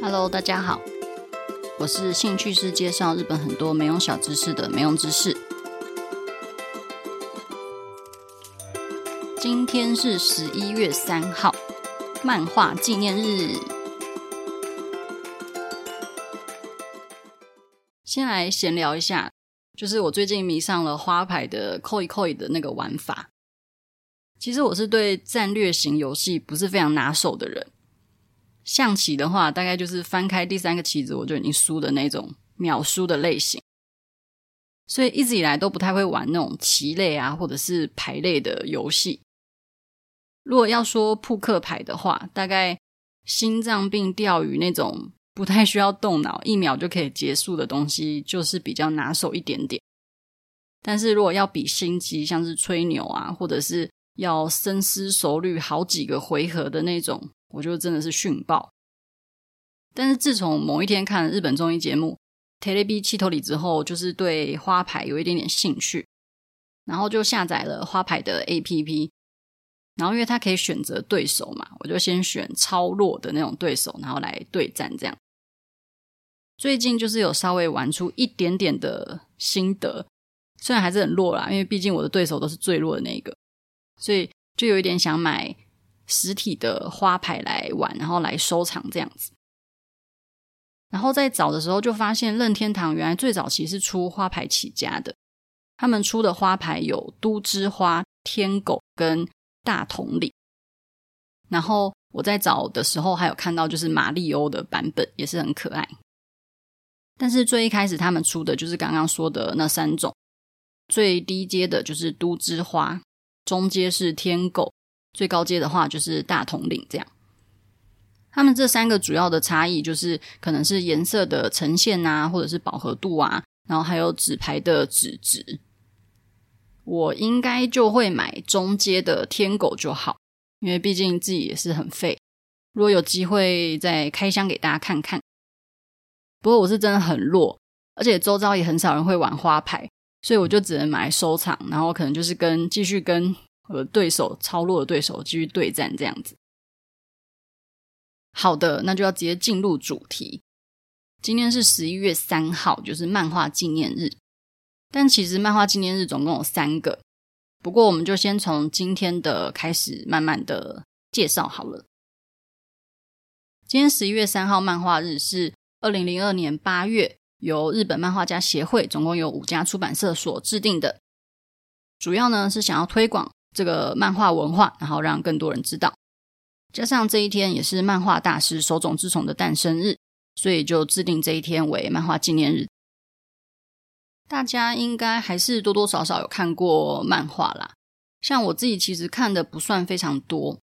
Hello，大家好，我是兴趣是介绍日本很多没用小知识的没用知识。今天是十一月三号，漫画纪念日。先来闲聊一下，就是我最近迷上了花牌的 Koi Koi 的那个玩法。其实我是对战略型游戏不是非常拿手的人。象棋的话，大概就是翻开第三个棋子我就已经输的那种秒输的类型，所以一直以来都不太会玩那种棋类啊，或者是牌类的游戏。如果要说扑克牌的话，大概心脏病钓鱼那种不太需要动脑，一秒就可以结束的东西，就是比较拿手一点点。但是如果要比心机，像是吹牛啊，或者是要深思熟虑好几个回合的那种。我就真的是逊爆，但是自从某一天看了日本综艺节目《テレビ千鸟》之后，就是对花牌有一点点兴趣，然后就下载了花牌的 APP，然后因为它可以选择对手嘛，我就先选超弱的那种对手，然后来对战这样。最近就是有稍微玩出一点点的心得，虽然还是很弱啦，因为毕竟我的对手都是最弱的那一个，所以就有一点想买。 实体的花牌来玩，然后来收藏这样子。然后在找的时候就发现，任天堂原来最早期是出花牌起家的。他们出的花牌有都知花、天狗跟大统领。然后我在找的时候还有看到就是马里欧的版本，也是很可爱。但是最一开始他们出的就是刚刚说的那三种，最低阶的就是都知花，中阶是天狗。最高阶的话就是大统领这样，他们这三个主要的差异就是可能是颜色的呈现啊，或者是饱和度啊，然后还有纸牌的纸质。我应该就会买中阶的天狗就好，因为毕竟自己也是很废。如果有机会再开箱给大家看看。不过我是真的很弱，而且周遭也很少人会玩花牌，所以我就只能买收藏，然后可能就是跟继续跟。和对手超弱的对手继续对战，这样子。好的，那就要直接进入主题。今天是十一月三号，就是漫画纪念日。但其实漫画纪念日总共有三个，不过我们就先从今天的开始慢慢的介绍好了。今天十一月三号漫画日是二零零二年八月，由日本漫画家协会总共有五家出版社所制定的，主要呢是想要推广。这个漫画文化，然后让更多人知道。加上这一天也是漫画大师手冢治虫的诞生日，所以就制定这一天为漫画纪念日。大家应该还是多多少少有看过漫画啦，像我自己其实看的不算非常多。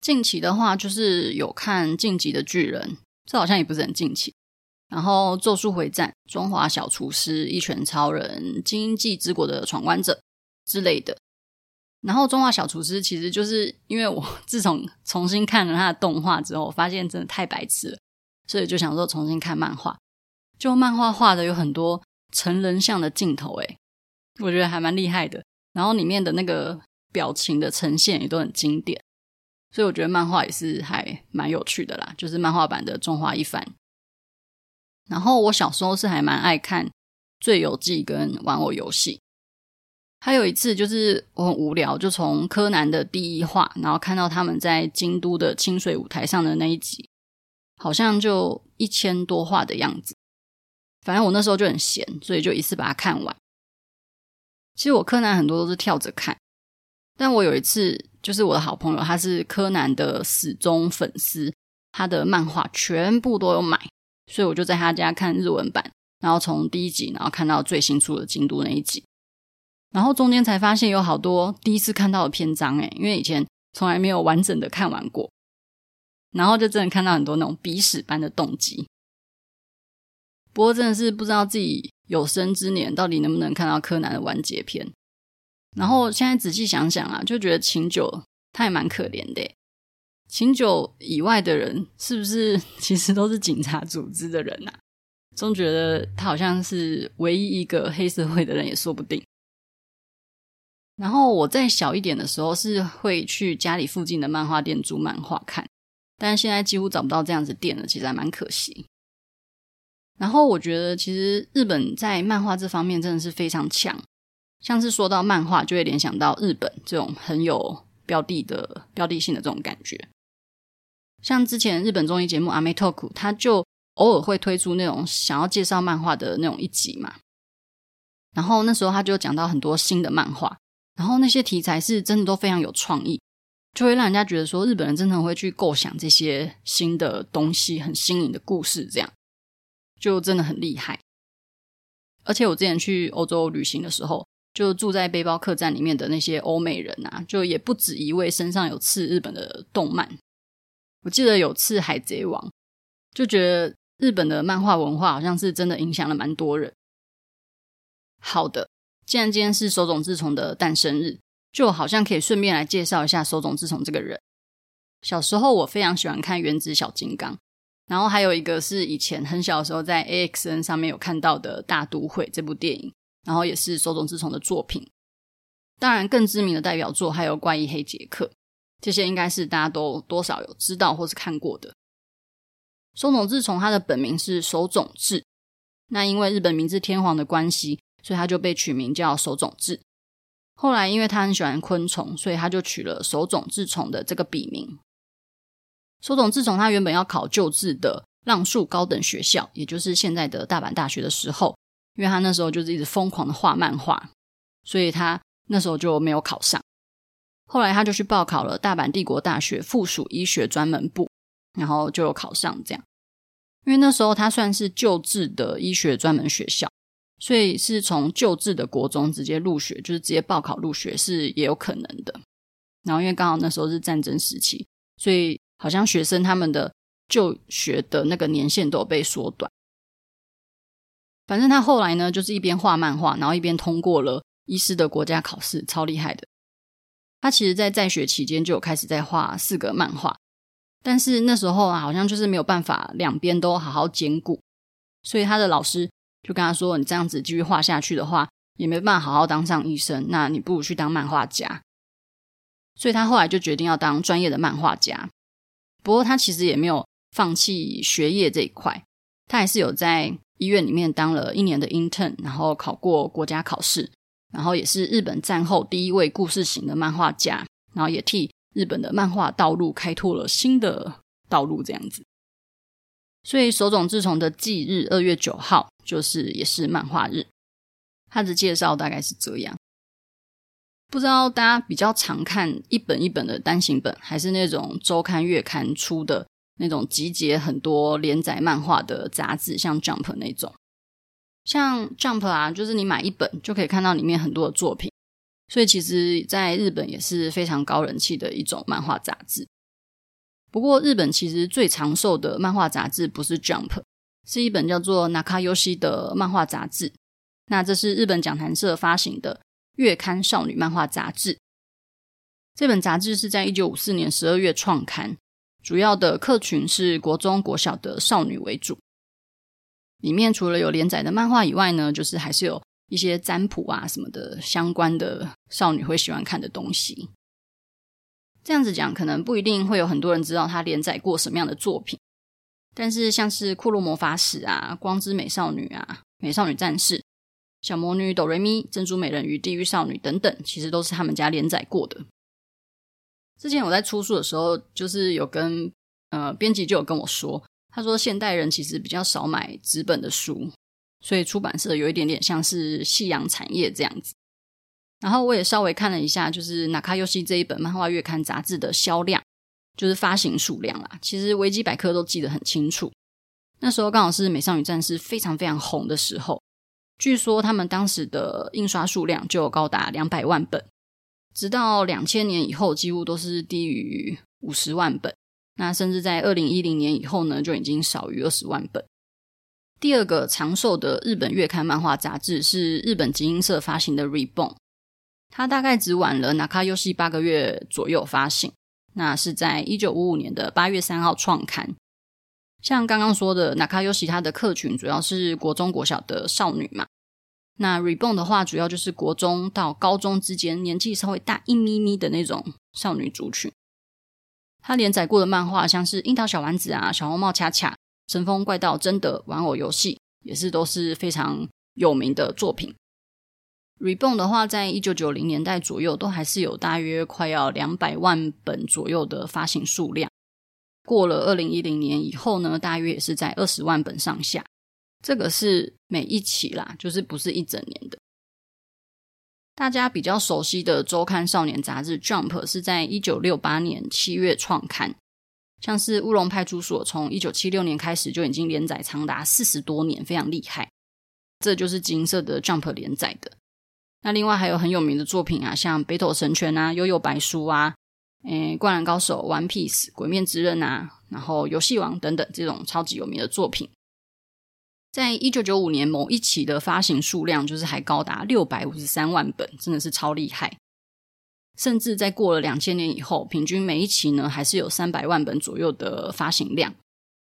近期的话，就是有看《进击的巨人》，这好像也不是很近期。然后《咒术回战》、《中华小厨师》、《一拳超人》、《经济之国的闯关者》之类的。然后《中华小厨师》其实就是因为我 自从重新看了他的动画之后，发现真的太白痴了，所以就想说重新看漫画。就漫画画的有很多成人像的镜头，诶，我觉得还蛮厉害的。然后里面的那个表情的呈现也都很经典，所以我觉得漫画也是还蛮有趣的啦。就是漫画版的《中华一番》。然后我小时候是还蛮爱看《罪游记》跟《玩偶游戏》。还有一次，就是我很无聊，就从柯南的第一话，然后看到他们在京都的清水舞台上的那一集，好像就一千多话的样子。反正我那时候就很闲，所以就一次把它看完。其实我柯南很多都是跳着看，但我有一次，就是我的好朋友，他是柯南的死忠粉丝，他的漫画全部都有买，所以我就在他家看日文版，然后从第一集，然后看到最新出的京都那一集。然后中间才发现有好多第一次看到的篇章，诶，因为以前从来没有完整的看完过，然后就真的看到很多那种鼻屎般的动机。不过真的是不知道自己有生之年到底能不能看到柯南的完结篇。然后现在仔细想想啊，就觉得琴酒他也蛮可怜的。琴酒以外的人是不是其实都是警察组织的人啊？总觉得他好像是唯一一个黑社会的人也说不定。然后我再小一点的时候，是会去家里附近的漫画店租漫画看。但是现在几乎找不到这样子店了，其实还蛮可惜。然后我觉得，其实日本在漫画这方面真的是非常强，像是说到漫画，就会联想到日本这种很有标的的标的性的这种感觉。像之前日本综艺节目《Ametoku》，他就偶尔会推出那种想要介绍漫画的那种一集嘛。然后那时候他就讲到很多新的漫画，然后那些题材是真的都非常有创意，就会让人家觉得说日本人真的会去构想这些新的东西，很新颖的故事这样。就真的很厉害，而且我之前去欧洲旅行的时候，就住在背包客栈里面的那些欧美人啊，就也不止一位身上有刺日本的动漫。我记得有刺海贼王，就觉得日本的漫画文化好像是真的影响了蛮多人。好的，既然今天是手冢治虫的诞生日，就好像可以顺便来介绍一下手冢治虫这个人。小时候我非常喜欢看《原子小金刚》。然后还有一个是以前很小的时候在 AXN 上面有看到的《大都会》这部电影，然后也是手冢治虫的作品。当然，更知名的代表作还有《怪医黑杰克》，这些应该是大家都多少有知道或是看过的。手冢治虫他的本名是手冢治，那因为日本明治天皇的关系，所以他就被取名叫手冢治。后来因为他很喜欢昆虫，所以他就取了手冢治虫的这个笔名。手冢治虫他原本要考旧制的浪速高等学校，也就是现在的大阪大学的时候，因为他那时候就是一直疯狂的画漫画，所以他那时候就没有考上。后来他就去报考了大阪帝国大学附属医学专门部，然后就有考上这样。因为那时候他算是旧制的医学专门学校，所以是从旧制的国中直接入学，就是直接报考入学是也有可能的。然后因为刚好那时候是战争时期，所以。好像学生他们的就学的那个年限都有被缩短。反正他后来呢，就是一边画漫画，然后一边通过了医师的国家考试，超厉害的。他其实，在在学期间就有开始在画四格漫画，但是那时候啊，好像就是没有办法两边都好好兼顾，所以他的老师就跟他说：“你这样子继续画下去的话，也没办法好好当上医生，那你不如去当漫画家。”所以他后来就决定要当专业的漫画家。不过他其实也没有放弃学业这一块，他还是有在医院里面当了一年的 intern，然后考过国家考试，然后也是日本战后第一位故事型的漫画家，然后也替日本的漫画道路开拓了新的道路，这样子。所以手冢治虫的忌日二月九号就是也是漫画日，他的介绍大概是这样。不知道大家比较常看一本一本的单行本，还是那种周刊、月刊出的那种集结很多连载漫画的杂志，像 Jump 那种。像 Jump 啊，就是你买一本就可以看到里面很多的作品，所以其实在日本也是非常高人气的一种漫画杂志。不过日本其实最长寿的漫画杂志不是 Jump，是一本叫做 Nakayoshi 的漫画杂志。那这是日本讲谈社发行的。月刊少女漫画杂志，这本杂志是在一九五四年十二月创刊，主要的客群是国中、国小的少女为主。里面除了有连载的漫画以外呢，就是还是有一些占卜啊什么的相关的少女会喜欢看的东西。这样子讲，可能不一定会有很多人知道他连载过什么样的作品，但是像是《库洛魔法使》啊、《光之美少女》啊、《美少女战士》。小魔女哆瑞咪、珍珠美人鱼、地狱少女等等，其实都是他们家连载过的。之前我在出书的时候，就是有跟呃编辑就有跟我说，他说现代人其实比较少买纸本的书，所以出版社有一点点像是夕阳产业这样子。然后我也稍微看了一下，就是《那卡尤西》这一本漫画月刊杂志的销量，就是发行数量啦。其实维基百科都记得很清楚。那时候刚好是《美少女战士》非常非常红的时候。据说他们当时的印刷数量就高达两百万本，直到两千年以后，几乎都是低于五十万本。那甚至在二零一零年以后呢，就已经少于二十万本。第二个长寿的日本月刊漫画杂志是日本集英社发行的《Reborn》，它大概只晚了 Nakayoshi 八个月左右发行。那是在一九五五年的八月三号创刊。像刚刚说的，Nakayoshi 他的客群主要是国中、国小的少女嘛。那 Reborn 的话，主要就是国中到高中之间年纪稍微大一咪咪的那种少女族群。他连载过的漫画像是《樱桃小丸子》啊，《小红帽恰恰》、《神风怪盗真的》、《玩偶游戏》，也是都是非常有名的作品。Reborn 的话，在一九九零年代左右，都还是有大约快要两百万本左右的发行数量。过了二零一零年以后呢，大约也是在二十万本上下。这个是每一期啦，就是不是一整年的。大家比较熟悉的周刊少年杂志《Jump》是在一九六八年七月创刊，像是《乌龙派出所》从一九七六年开始就已经连载长达四十多年，非常厉害。这就是金色的《Jump》连载的。那另外还有很有名的作品啊，像《北斗神拳》啊，《悠悠白书》啊，诶，《灌篮高手》、《One Piece》、《鬼灭之刃》啊，然后《游戏王》等等这种超级有名的作品，在一九九五年某一期的发行数量就是还高达六百五十三万本，真的是超厉害。甚至在过了两千年以后，平均每一期呢还是有三百万本左右的发行量。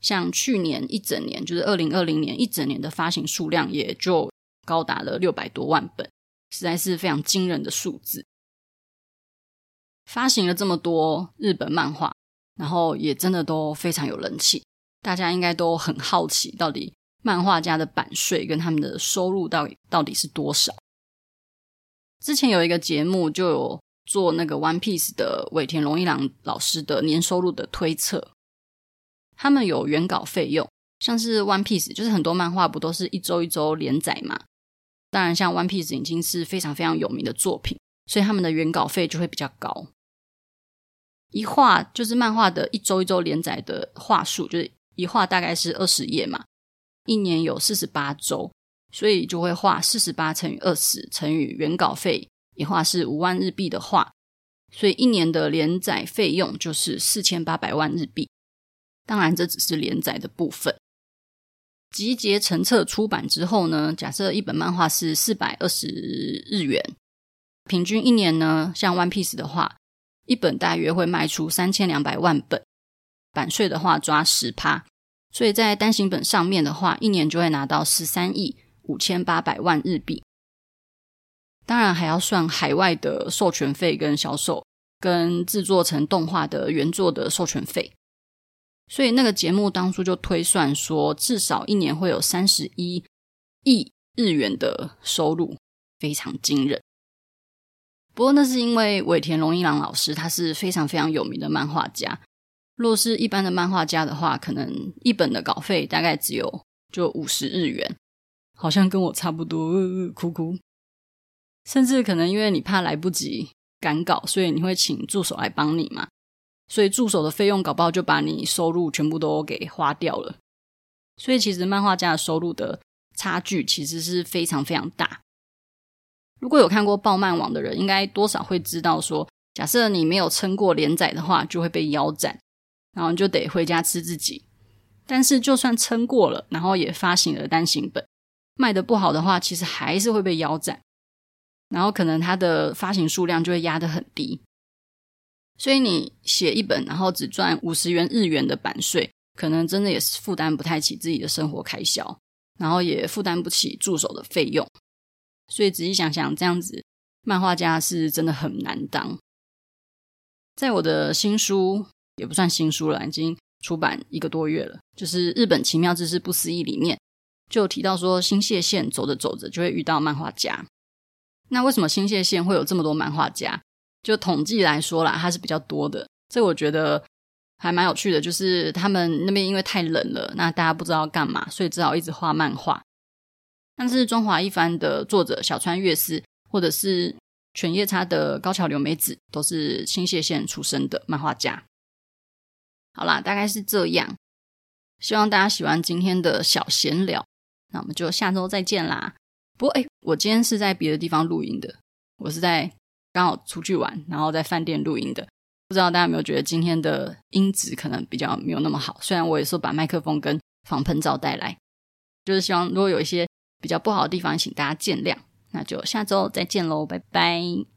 像去年一整年，就是二零二零年一整年的发行数量也就高达了六百多万本。实在是非常惊人的数字，发行了这么多日本漫画，然后也真的都非常有人气。大家应该都很好奇，到底漫画家的版税跟他们的收入到底到底是多少？之前有一个节目就有做那个《One Piece》的尾田荣一郎老师的年收入的推测，他们有原稿费用，像是《One Piece》，就是很多漫画不都是一周一周连载嘛？当然，像《One Piece》已经是非常非常有名的作品，所以他们的原稿费就会比较高。一画就是漫画的一周一周连载的话数，就是一画大概是二十页嘛，一年有四十八周，所以就会画四十八乘以二十乘以原稿费，一话是五万日币的话，所以一年的连载费用就是四千八百万日币。当然，这只是连载的部分。集结成册出版之后呢，假设一本漫画是四百二十日元，平均一年呢，像 One Piece 的话，一本大约会卖出三千两百万本，版税的话抓十趴，所以在单行本上面的话，一年就会拿到十三亿五千八百万日币。当然还要算海外的授权费跟销售，跟制作成动画的原作的授权费。所以那个节目当初就推算说，至少一年会有三十一亿日元的收入，非常惊人。不过那是因为尾田荣一郎老师他是非常非常有名的漫画家，若是一般的漫画家的话，可能一本的稿费大概只有就五十日元，好像跟我差不多，呃呃，哭哭。甚至可能因为你怕来不及赶稿，所以你会请助手来帮你嘛。所以助手的费用搞不好就把你收入全部都给花掉了。所以其实漫画家的收入的差距其实是非常非常大。如果有看过爆漫网的人，应该多少会知道说，假设你没有撑过连载的话，就会被腰斩，然后你就得回家吃自己。但是就算撑过了，然后也发行了单行本，卖得不好的话，其实还是会被腰斩，然后可能它的发行数量就会压得很低。所以你写一本，然后只赚五十元日元的版税，可能真的也是负担不太起自己的生活开销，然后也负担不起助手的费用。所以仔细想想，这样子漫画家是真的很难当。在我的新书也不算新书了，已经出版一个多月了，就是《日本奇妙知识不思议》里面就提到说，新潟县走着走着就会遇到漫画家。那为什么新潟县会有这么多漫画家？就统计来说啦，它是比较多的。这我觉得还蛮有趣的，就是他们那边因为太冷了，那大家不知道干嘛，所以只好一直画漫画。但是中华一番的作者小川月司，或者是犬夜叉的高桥留美子，都是新潟县出生的漫画家。好啦，大概是这样。希望大家喜欢今天的小闲聊，那我们就下周再见啦。不过，诶，我今天是在别的地方录音的，我是在。刚好出去玩，然后在饭店录音的，不知道大家有没有觉得今天的音质可能比较没有那么好？虽然我也说把麦克风跟防喷罩带来，就是希望如果有一些比较不好的地方，请大家见谅。那就下周再见喽，拜拜。